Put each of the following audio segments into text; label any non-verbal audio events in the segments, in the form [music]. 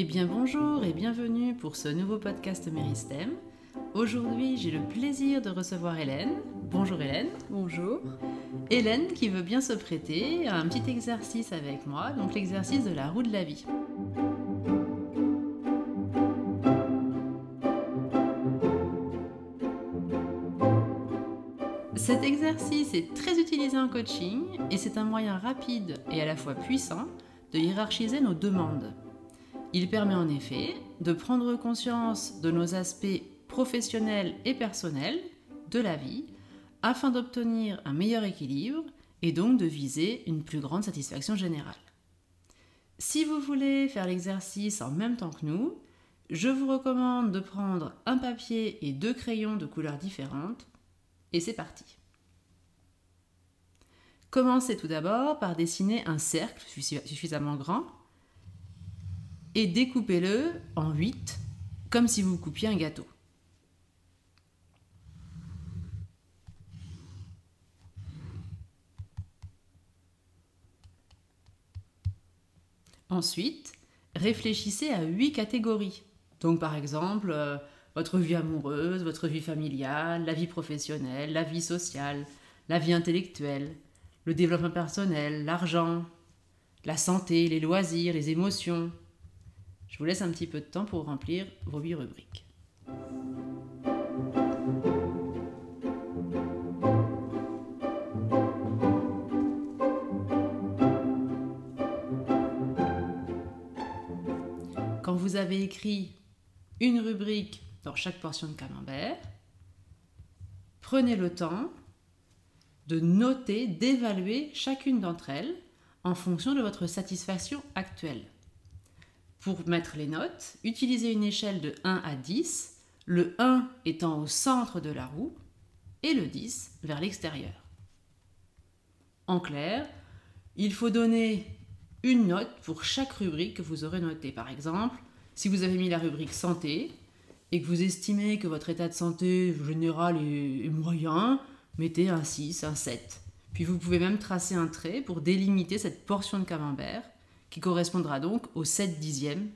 Eh bien bonjour et bienvenue pour ce nouveau podcast Méristem. Aujourd'hui j'ai le plaisir de recevoir Hélène. Bonjour Hélène. Bonjour. Hélène qui veut bien se prêter à un petit exercice avec moi, donc l'exercice de la roue de la vie. Cet exercice est très utilisé en coaching et c'est un moyen rapide et à la fois puissant de hiérarchiser nos demandes. Il permet en effet de prendre conscience de nos aspects professionnels et personnels de la vie afin d'obtenir un meilleur équilibre et donc de viser une plus grande satisfaction générale. Si vous voulez faire l'exercice en même temps que nous, je vous recommande de prendre un papier et deux crayons de couleurs différentes et c'est parti. Commencez tout d'abord par dessiner un cercle suffisamment grand et découpez-le en 8, comme si vous coupiez un gâteau. Ensuite, réfléchissez à 8 catégories. Donc par exemple, euh, votre vie amoureuse, votre vie familiale, la vie professionnelle, la vie sociale, la vie intellectuelle, le développement personnel, l'argent, la santé, les loisirs, les émotions, je vous laisse un petit peu de temps pour remplir vos huit rubriques. Quand vous avez écrit une rubrique dans chaque portion de camembert, prenez le temps de noter, d'évaluer chacune d'entre elles en fonction de votre satisfaction actuelle. Pour mettre les notes, utilisez une échelle de 1 à 10, le 1 étant au centre de la roue et le 10 vers l'extérieur. En clair, il faut donner une note pour chaque rubrique que vous aurez notée. Par exemple, si vous avez mis la rubrique santé et que vous estimez que votre état de santé général est moyen, mettez un 6, un 7. Puis vous pouvez même tracer un trait pour délimiter cette portion de camembert qui correspondra donc au 7 dixième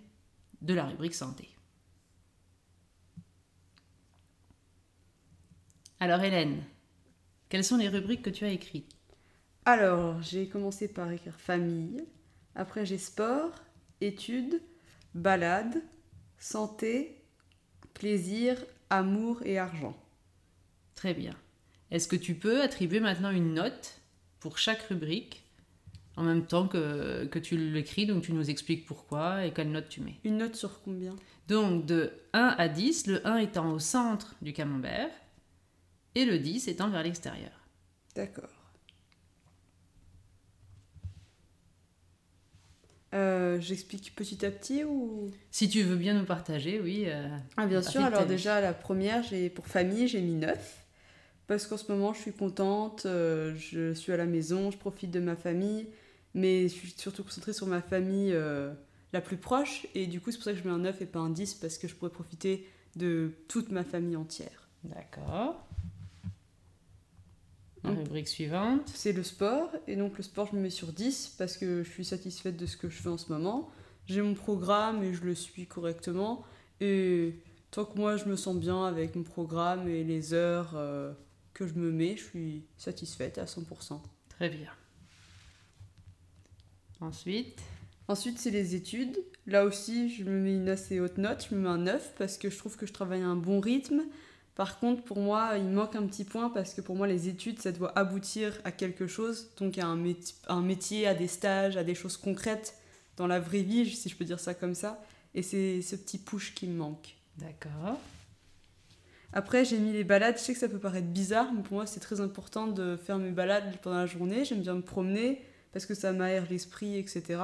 de la rubrique santé. Alors Hélène, quelles sont les rubriques que tu as écrites? Alors, j'ai commencé par écrire famille, après j'ai sport, études, balade, santé, plaisir, amour et argent. Très bien. Est-ce que tu peux attribuer maintenant une note pour chaque rubrique? En même temps que, que tu l'écris, donc tu nous expliques pourquoi et quelle note tu mets. Une note sur combien? Donc de 1 à 10, le 1 étant au centre du camembert et le 10 étant vers l'extérieur. D'accord. Euh, j'explique petit à petit ou? Si tu veux bien nous partager, oui. Euh, ah bien sûr, alors déjà la première, j'ai pour famille, j'ai mis 9 parce qu'en ce moment je suis contente, euh, je suis à la maison, je profite de ma famille, mais je suis surtout concentrée sur ma famille euh, la plus proche, et du coup c'est pour ça que je mets un 9 et pas un 10, parce que je pourrais profiter de toute ma famille entière. D'accord. La rubrique suivante. C'est le sport, et donc le sport je me mets sur 10 parce que je suis satisfaite de ce que je fais en ce moment. J'ai mon programme et je le suis correctement, et tant que moi je me sens bien avec mon programme et les heures euh, que je me mets, je suis satisfaite à 100%. Très bien. Ensuite Ensuite, c'est les études. Là aussi, je me mets une assez haute note, je me mets un 9 parce que je trouve que je travaille à un bon rythme. Par contre, pour moi, il manque un petit point parce que pour moi, les études, ça doit aboutir à quelque chose, donc à un, un métier, à des stages, à des choses concrètes dans la vraie vie, si je peux dire ça comme ça. Et c'est ce petit push qui me manque. D'accord. Après, j'ai mis les balades. Je sais que ça peut paraître bizarre, mais pour moi, c'est très important de faire mes balades pendant la journée. J'aime bien me promener parce que ça m'aère l'esprit, etc.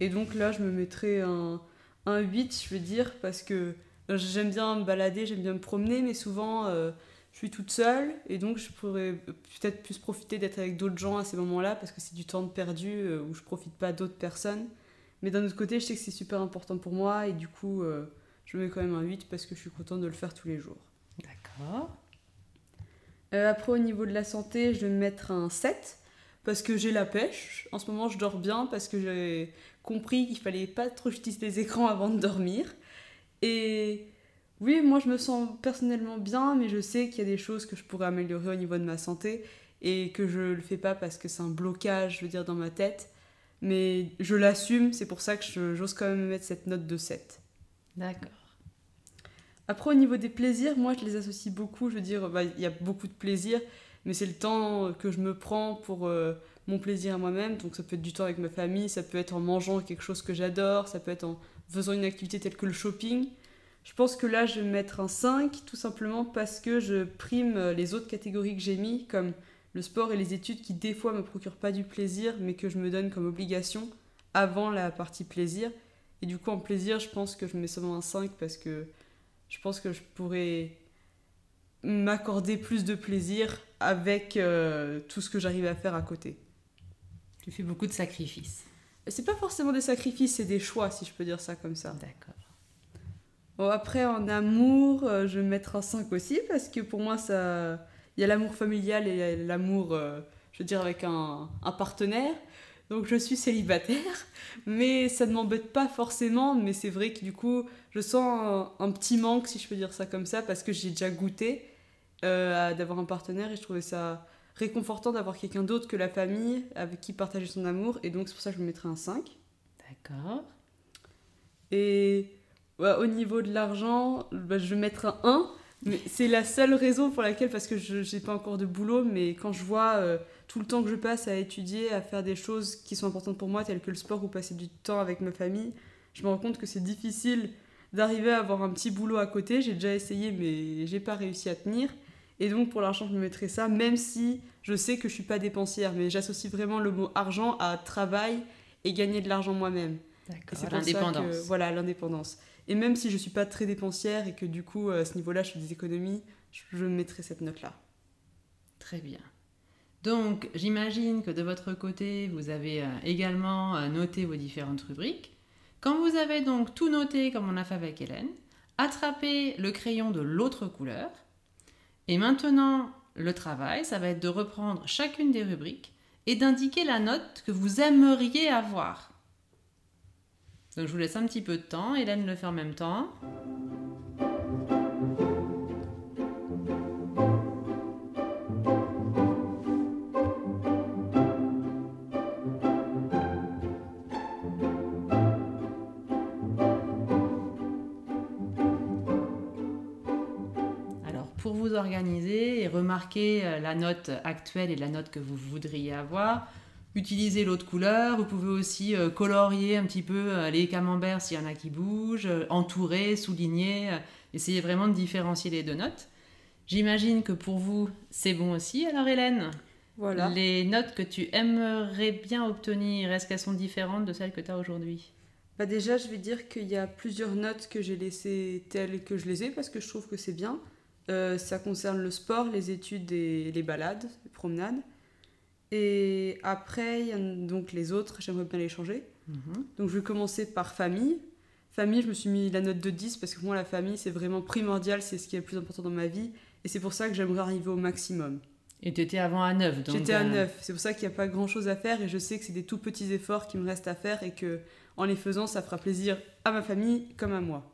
Et donc là, je me mettrais un, un 8, je veux dire, parce que euh, j'aime bien me balader, j'aime bien me promener, mais souvent, euh, je suis toute seule. Et donc, je pourrais peut-être plus profiter d'être avec d'autres gens à ces moments-là, parce que c'est du temps perdu euh, où je profite pas d'autres personnes. Mais d'un autre côté, je sais que c'est super important pour moi, et du coup, je mets quand même un 8 parce que je suis contente de le faire tous les jours. D'accord. Euh, après, au niveau de la santé, je vais me mettre un 7 parce que j'ai la pêche. En ce moment, je dors bien parce que j'ai compris qu'il fallait pas trop utiliser les écrans [laughs] avant de dormir. Et oui, moi je me sens personnellement bien, mais je sais qu'il y a des choses que je pourrais améliorer au niveau de ma santé et que je le fais pas parce que c'est un blocage, je veux dire, dans ma tête. Mais je l'assume, c'est pour ça que j'ose quand même mettre cette note de 7. D'accord. Après, au niveau des plaisirs, moi je les associe beaucoup. Je veux dire, bah, il y a beaucoup de plaisirs, mais c'est le temps que je me prends pour euh, mon plaisir à moi-même. Donc ça peut être du temps avec ma famille, ça peut être en mangeant quelque chose que j'adore, ça peut être en faisant une activité telle que le shopping. Je pense que là, je vais mettre un 5, tout simplement parce que je prime les autres catégories que j'ai mis, comme le sport et les études, qui des fois me procurent pas du plaisir, mais que je me donne comme obligation avant la partie plaisir. Et du coup, en plaisir, je pense que je mets seulement un 5 parce que je pense que je pourrais m'accorder plus de plaisir avec euh, tout ce que j'arrive à faire à côté. Tu fais beaucoup de sacrifices. C'est pas forcément des sacrifices, c'est des choix, si je peux dire ça comme ça. D'accord. Bon, après, en amour, euh, je vais mettre un 5 aussi, parce que pour moi, ça... il y a l'amour familial et l'amour, euh, je veux dire, avec un, un, partenaire. Donc, je suis célibataire, [laughs] mais ça ne m'embête pas forcément. Mais c'est vrai que du coup, je sens un, petit manque, si je peux dire ça comme ça, parce que j'ai déjà goûté euh, d'avoir un partenaire et je trouvais ça réconfortant d'avoir quelqu'un d'autre que la famille avec qui partager son amour. Et donc, c'est pour ça que je me mettrais un 5. D'accord. Et au niveau de l'argent, bah, je vais mettre un 1. Mais c'est la seule raison pour laquelle, parce que je n'ai pas encore de boulot, mais quand je vois euh, tout le temps que je passe à étudier, à faire des choses qui sont importantes pour moi, telles que le sport ou passer du temps avec ma famille, je me rends compte que c'est difficile d'arriver à avoir un petit boulot à côté. J'ai déjà essayé, mais j'ai pas réussi à tenir. Et donc pour l'argent, je me mettrais ça, même si je sais que je suis pas dépensière, mais j'associe vraiment le mot argent à travail et gagner de l'argent moi-même. D'accord, l'indépendance. Voilà, l'indépendance. Et même si je suis pas très dépensière et que du coup, à ce niveau-là, je fais des économies, je mettrai cette note-là. Très bien. Donc, j'imagine que de votre côté, vous avez euh, également euh, noté vos différentes rubriques. Quand vous avez donc tout noté, comme on a fait avec Hélène, attrapez le crayon de l'autre couleur. Et maintenant, le travail, ça va être de reprendre chacune des rubriques et d'indiquer la note que vous aimeriez avoir. Donc je vous laisse un petit peu de temps. Hélène le fait en même temps. Pour vous organiser et remarquer euh, la note actuelle et la note que vous voudriez avoir, utiliser l'autre couleur. Vous pouvez aussi euh, colorier un petit peu euh, les camemberts s'il y en a qui bougent, entourer, souligner, essayer vraiment de différencier les deux notes. J'imagine que pour vous, c'est bon aussi. Alors Hélène, voilà. les notes que tu aimerais bien obtenir, est-ce qu'elles sont différentes de celles que tu as aujourd'hui? Bah déjà, je vais dire qu'il y a plusieurs notes que j'ai laissées telles que je les ai parce que je trouve que c'est bien. Ça concerne le sport, les études et les balades, les promenades. Et après, il y a donc les autres, j'aimerais bien les changer. Mhm. Donc je vais commencer par famille. Famille, je me suis mis la note de 10 parce que moi, la famille, c'est vraiment primordial, c'est ce qui est le plus important dans ma vie. Et c'est pour ça que j'aimerais arriver au maximum. Et tu étais avant à 9 J'étais à 9. C'est pour ça qu'il n'y a pas grand chose à faire et je sais que c'est des tout petits efforts qui me restent à faire et que en les faisant, ça fera plaisir à ma famille comme à moi.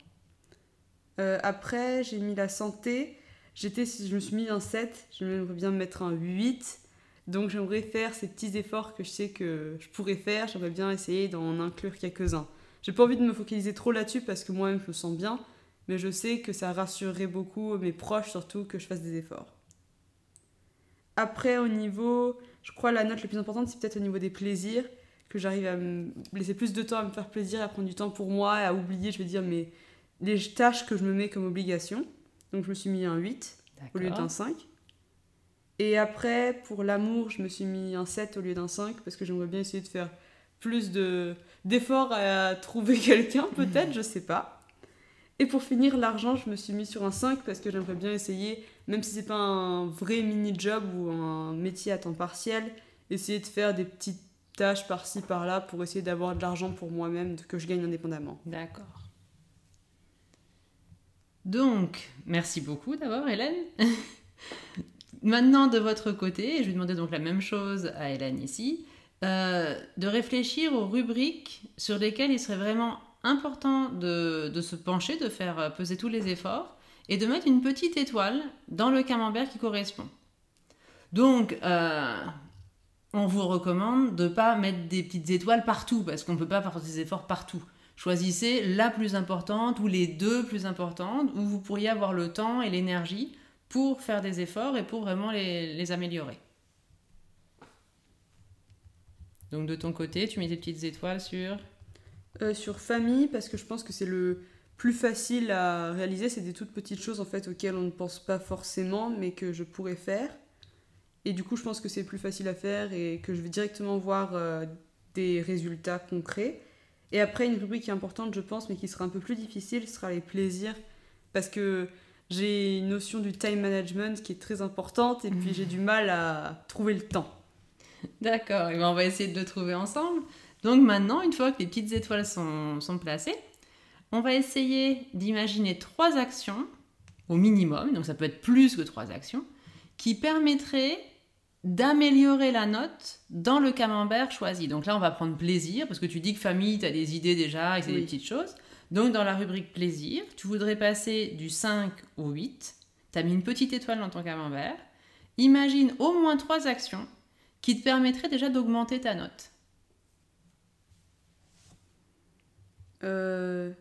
Euh, après, j'ai mis la santé. J'étais, je me suis mis un 7. J'aimerais bien me mettre un 8. Donc j'aimerais faire ces petits efforts que je sais que je pourrais faire. J'aimerais bien essayer d'en inclure quelques-uns. J'ai pas envie de me focaliser trop là-dessus parce que moi-même je me sens bien, mais je sais que ça rassurerait beaucoup mes proches surtout que je fasse des efforts. Après au niveau, je crois la note la plus importante c'est peut-être au niveau des plaisirs, que j'arrive à me laisser plus de temps à me faire plaisir, à prendre du temps pour moi, à oublier, je vais dire, mes, les tâches que je me mets comme obligation. Donc je me suis mis un 8 au lieu d'un 5. Et après, pour l'amour, je me suis mis un 7 au lieu d'un 5 parce que j'aimerais bien essayer de faire plus de, d'efforts à trouver [laughs] quelqu'un, peut-être, je sais pas. Et pour finir, l'argent, je me suis mis sur un 5 parce que j'aimerais bien essayer, même si c'est pas un vrai mini-job ou un métier à temps partiel, essayer de faire des petites tâches par-ci par-là pour essayer d'avoir de l'argent pour moi-même que je gagne indépendamment. D'accord. Donc, merci beaucoup d'abord, Hélène. [laughs] Maintenant, de votre côté, je vais demander donc la même chose à Hélène ici, euh, de réfléchir aux rubriques sur lesquelles il serait vraiment important de, se pencher, de faire peser tous les efforts et de mettre une petite étoile dans le camembert qui correspond. Donc, euh, on vous recommande de ne pas mettre des petites étoiles partout parce qu'on ne peut pas faire des efforts partout. Choisissez la plus importante ou les deux plus importantes où vous pourriez avoir le temps et l'énergie pour faire des efforts et pour vraiment les, améliorer. Donc de ton côté, tu mets des petites étoiles sur? Euh, Sur famille, parce que je pense que c'est le plus facile à réaliser. C'est des toutes petites choses en fait auxquelles on ne pense pas forcément, mais que je pourrais faire. Et du coup, je pense que c'est plus facile à faire et que je vais directement voir euh, des résultats concrets. Et après, une rubrique importante, je pense, mais qui sera un peu plus difficile, sera les plaisirs. Parce que j'ai une notion du time management qui est très importante et puis j'ai du mal à trouver le temps. D'accord, et ben on va essayer de le trouver ensemble. Donc maintenant, une fois que les petites étoiles sont, sont placées, on va essayer d'imaginer trois actions au minimum, donc ça peut être plus que trois actions, qui permettraient d'améliorer la note dans le camembert choisi. Donc là, on va prendre plaisir, parce que tu dis que famille, tu as des idées déjà et c'est des petites choses. Donc dans la rubrique plaisir, tu voudrais passer du 5 au 8. Tu as mis une petite étoile dans ton camembert. Imagine au moins trois actions qui te permettraient déjà d'augmenter ta note. Euh,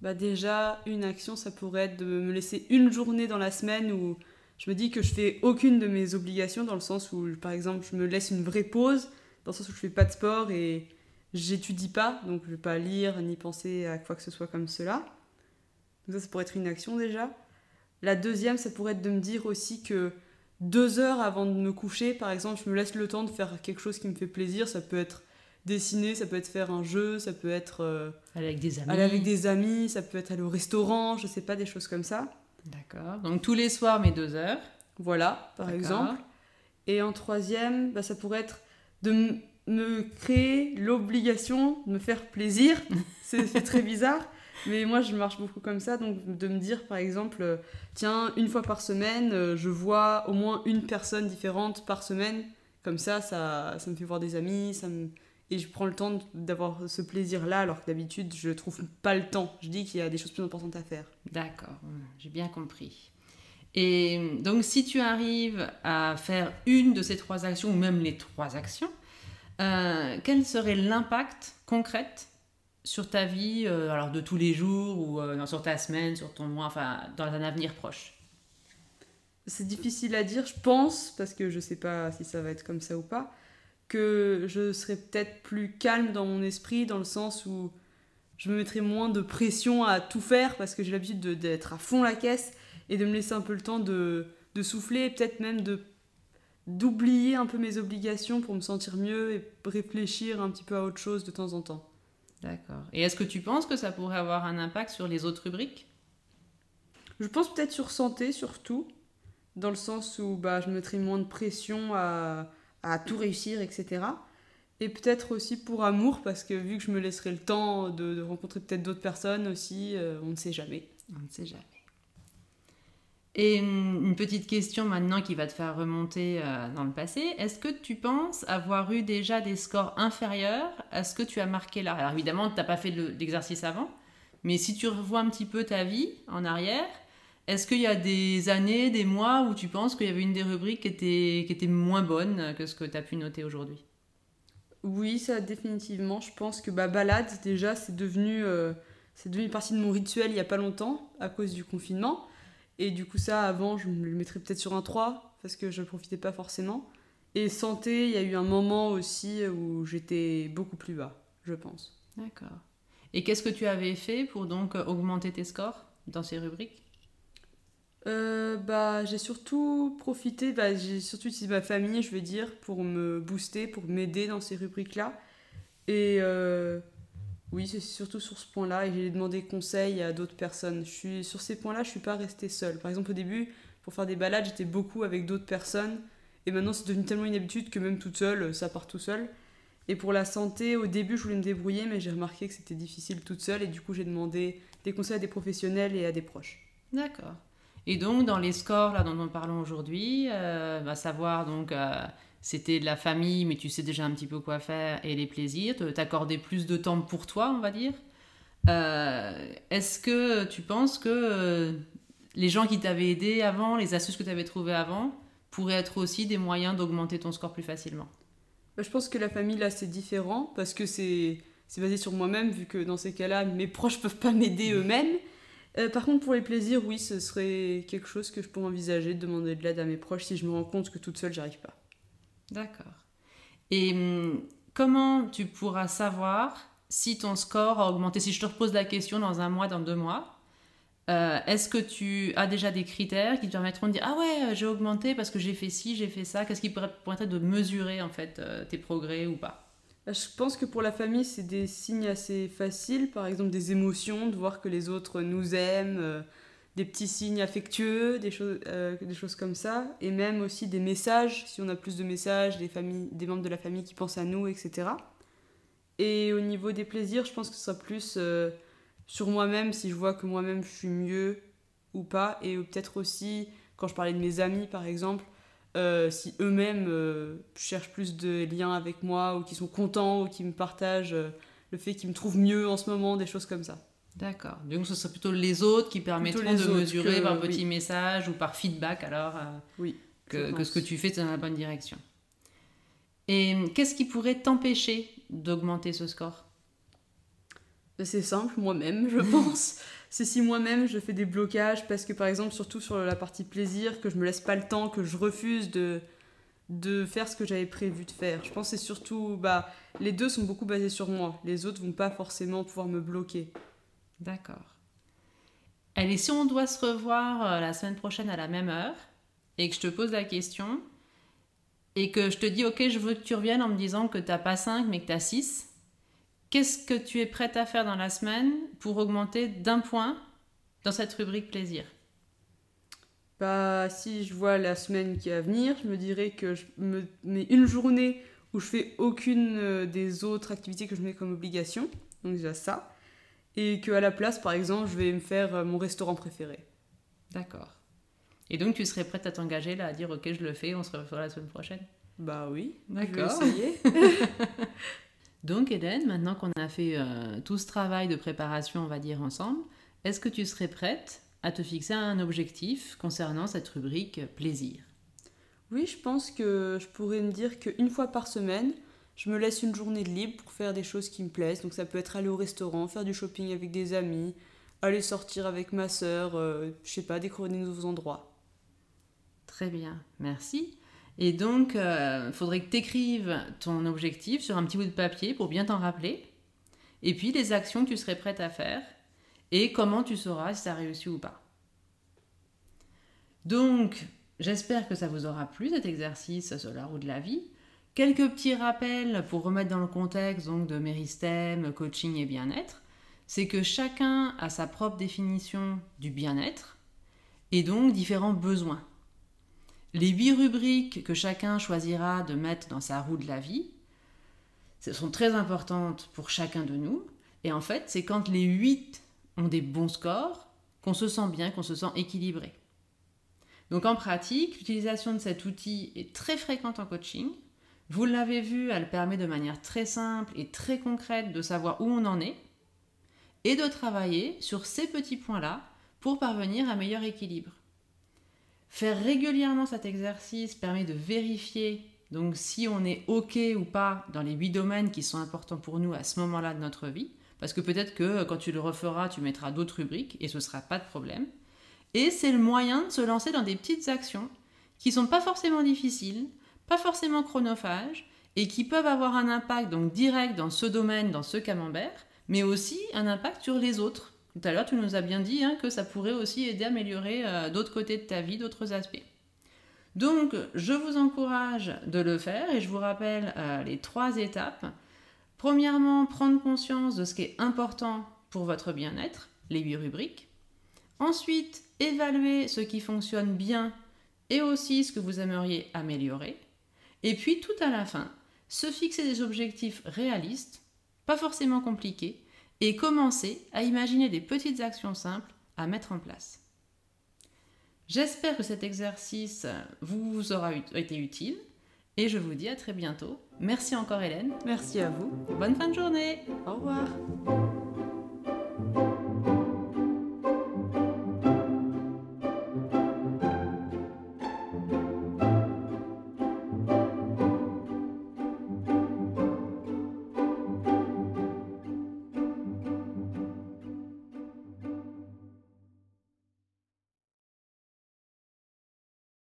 bah déjà, une action, ça pourrait être de me laisser une journée dans la semaine où je me dis que je fais aucune de mes obligations, dans le sens où, par exemple, je me laisse une vraie pause, dans le sens où je fais pas de sport et j'étudie pas, donc je vais pas lire ni penser à quoi que ce soit comme cela. Donc ça, ça pourrait être une action déjà. La deuxième, ça pourrait être de me dire aussi que deux heures avant de me coucher, par exemple, je me laisse le temps de faire quelque chose qui me fait plaisir. Ça peut être dessiner, ça peut être faire un jeu, ça peut être euh, aller avec des amis, aller avec des amis, ça peut être aller au restaurant, je sais pas, des choses comme ça. D'accord. Donc tous les soirs, mes deux heures. Voilà, par exemple. Et en troisième, bah, ça pourrait être de me créer l'obligation de me faire plaisir. [laughs] C'est très bizarre. Mais moi, je marche beaucoup comme ça. Donc, de me dire, par exemple, euh, tiens, une fois par semaine, euh, je vois au moins une personne différente par semaine. Comme ça, ça, ça me fait voir des amis. Ça me... Et je prends le temps d'avoir ce plaisir-là, alors que d'habitude, je ne trouve pas le temps. Je dis qu'il y a des choses plus importantes à faire. D'accord, j'ai bien compris. Et donc, si tu arrives à faire une de ces trois actions, ou même les trois actions, euh, quel serait l'impact concret sur ta vie, euh, alors de tous les jours, ou euh, sur ta semaine, sur ton mois, enfin, dans un avenir proche? C'est difficile à dire, je pense, parce que je ne sais pas si ça va être comme ça ou pas, que je serais peut-être plus calme dans mon esprit, dans le sens où je me mettrais moins de pression à tout faire, parce que j'ai l'habitude d'être à fond la caisse, et de me laisser un peu le temps de, de souffler, peut-être même de d'oublier un peu mes obligations pour me sentir mieux et réfléchir un petit peu à autre chose de temps en temps. D'accord. Et est-ce que tu penses que ça pourrait avoir un impact sur les autres rubriques? Je pense peut-être sur santé surtout, dans le sens où bah, je mettrais moins de pression à, à tout réussir, etc. Et peut-être aussi pour amour, parce que vu que je me laisserai le temps de, rencontrer peut-être d'autres personnes aussi, euh, on ne sait jamais. On ne sait jamais. Et une petite question maintenant qui va te faire remonter euh, dans le passé. Est-ce que tu penses avoir eu déjà des scores inférieurs à ce que tu as marqué là? Alors évidemment, tu n'as pas fait l'exercice avant, mais si tu revois un petit peu ta vie en arrière, est-ce qu'il y a des années, des mois où tu penses qu'il y avait une des rubriques qui était, qui était moins bonne que ce que tu as pu noter aujourd'hui? Oui, ça définitivement. Je pense que bah, balade, déjà, c'est devenu, euh, c'est devenu partie de mon rituel il n'y a pas longtemps à cause du confinement. Et du coup, ça, avant, je me le mettrais peut-être sur un 3 parce que je ne profitais pas forcément. Et santé, il y a eu un moment aussi où j'étais beaucoup plus bas, je pense. D'accord. Et qu'est-ce que tu avais fait pour donc augmenter tes scores dans ces rubriques? Euh, bah, j'ai surtout profité, bah, j'ai surtout utilisé ma famille, je veux dire, pour me booster, pour m'aider dans ces rubriques-là. Et euh, oui, c'est surtout sur ce point-là et j'ai demandé conseil à d'autres personnes. Je suis, sur ces points-là, je suis pas restée seule. Par exemple, au début, pour faire des balades, j'étais beaucoup avec d'autres personnes et maintenant c'est devenu tellement une habitude que même toute seule, ça part tout seul. Et pour la santé, au début, je voulais me débrouiller, mais j'ai remarqué que c'était difficile toute seule et du coup, j'ai demandé des conseils à des professionnels et à des proches. D'accord. Et donc, dans les scores là, dont nous parlons aujourd'hui, euh, à savoir, donc, euh, c'était de la famille, mais tu sais déjà un petit peu quoi faire, et les plaisirs, t'accorder plus de temps pour toi, on va dire. Euh, est-ce que tu penses que les gens qui t'avaient aidé avant, les astuces que tu avais trouvées avant, pourraient être aussi des moyens d'augmenter ton score plus facilement? Bah, Je pense que la famille, là, c'est différent, parce que c'est basé sur moi-même, vu que dans ces cas-là, mes proches peuvent pas m'aider eux-mêmes. Euh, par contre, pour les plaisirs, oui, ce serait quelque chose que je pourrais envisager de demander de l'aide à mes proches si je me rends compte que toute seule, j'y arrive pas. D'accord. Et hum, comment tu pourras savoir si ton score a augmenté? Si je te repose la question dans un mois, dans deux mois, euh, est-ce que tu as déjà des critères qui te permettront de dire ah ouais j'ai augmenté parce que j'ai fait ci j'ai fait ça? Qu'est-ce qui pourrait permettre de mesurer en fait euh, tes progrès ou pas? Je pense que pour la famille, c'est des signes assez faciles, par exemple des émotions, de voir que les autres nous aiment, euh, des petits signes affectueux, des choses, euh, des choses comme ça, et même aussi des messages, si on a plus de messages, des, familles, des membres de la famille qui pensent à nous, etc. Et au niveau des plaisirs, je pense que ce sera plus euh, sur moi-même, si je vois que moi-même je suis mieux ou pas, et peut-être aussi, quand je parlais de mes amis par exemple, euh, si eux-mêmes euh, cherchent plus de liens avec moi ou qui sont contents ou qui me partagent euh, le fait qu'ils me trouvent mieux en ce moment, des choses comme ça. D'accord. Donc ce serait plutôt les autres qui permettront de mesurer par petit message ou par feedback alors oui, que, que, ce que tu fais est dans la bonne direction. Et qu'est-ce qui pourrait t'empêcher d'augmenter ce score? C'est simple, moi-même, je [laughs] pense c'est si moi-même je fais des blocages parce que par exemple surtout sur la partie plaisir que je me laisse pas le temps que je refuse de de faire ce que j'avais prévu de faire. Je pense que c'est surtout bah les deux sont beaucoup basés sur moi. Les autres vont pas forcément pouvoir me bloquer. D'accord. Allez si on doit se revoir euh, la semaine prochaine à la même heure et que je te pose la question et que je te dis ok je veux que tu reviennes en me disant que t'as pas 5 mais que tu as 6 Qu'est-ce que tu es prête à faire dans la semaine pour augmenter d'un point dans cette rubrique plaisir? Bah, si je vois la semaine qui va venir, je me dirais que je me mets une journée où je fais aucune euh, des autres activités que je mets comme obligation, donc déjà ça, et que à la place, par exemple, je vais me faire euh, mon restaurant préféré. D'accord. Et donc tu serais prête à t'engager là, à dire ok, je le fais, on se revoit la semaine prochaine? Bah oui. D'accord. [laughs] Donc Hélène, maintenant qu'on a fait euh, tout ce travail de préparation, on va dire ensemble, est-ce que tu serais prête à te fixer un objectif concernant cette rubrique plaisir? Oui, je pense que je pourrais me dire qu'une fois par semaine, je me laisse une journée de libre pour faire des choses qui me plaisent. Donc ça peut être aller au restaurant, faire du shopping avec des amis, aller sortir avec ma sœur, euh, je sais pas, découvrir des nouveaux endroits. Très bien, merci. Et donc, il euh, faudrait que tu écrives ton objectif sur un petit bout de papier pour bien t'en rappeler. Et puis, les actions que tu serais prête à faire et comment tu sauras si ça a réussi ou pas. Donc, j'espère que ça vous aura plu cet exercice sur la roue de la vie. Quelques petits rappels pour remettre dans le contexte donc, de Méristème, coaching et bien-être. C'est que chacun a sa propre définition du bien-être et donc différents besoins. Les huit rubriques que chacun choisira de mettre dans sa roue de la vie, sont très importantes pour chacun de nous. Et en fait, c'est quand les huit ont des bons scores qu'on se sent bien, qu'on se sent équilibré. Donc en pratique, l'utilisation de cet outil est très fréquente en coaching. Vous l'avez vu, elle permet de manière très simple et très concrète de savoir où on en est et de travailler sur ces petits points-là pour parvenir à un meilleur équilibre. Faire régulièrement cet exercice permet de vérifier donc si on est OK ou pas dans les huit domaines qui sont importants pour nous à ce moment-là de notre vie. Parce que peut-être que quand tu le referas, tu mettras d'autres rubriques et ce ne sera pas de problème. Et c'est le moyen de se lancer dans des petites actions qui sont pas forcément difficiles, pas forcément chronophages et qui peuvent avoir un impact donc direct dans ce domaine, dans ce camembert, mais aussi un impact sur les autres. Tout à l'heure, tu nous as bien dit hein, que ça pourrait aussi aider à améliorer euh, d'autres côtés de ta vie, d'autres aspects. Donc, je vous encourage de le faire et je vous rappelle euh, les trois étapes. Premièrement, prendre conscience de ce qui est important pour votre bien-être, les huit rubriques. Ensuite, évaluer ce qui fonctionne bien et aussi ce que vous aimeriez améliorer. Et puis, tout à la fin, se fixer des objectifs réalistes, pas forcément compliqués, et commencer à imaginer des petites actions simples à mettre en place. J'espère que cet exercice vous aura été utile et je vous dis à très bientôt. Merci encore Hélène. Merci à vous. Bonne fin de journée. Au revoir.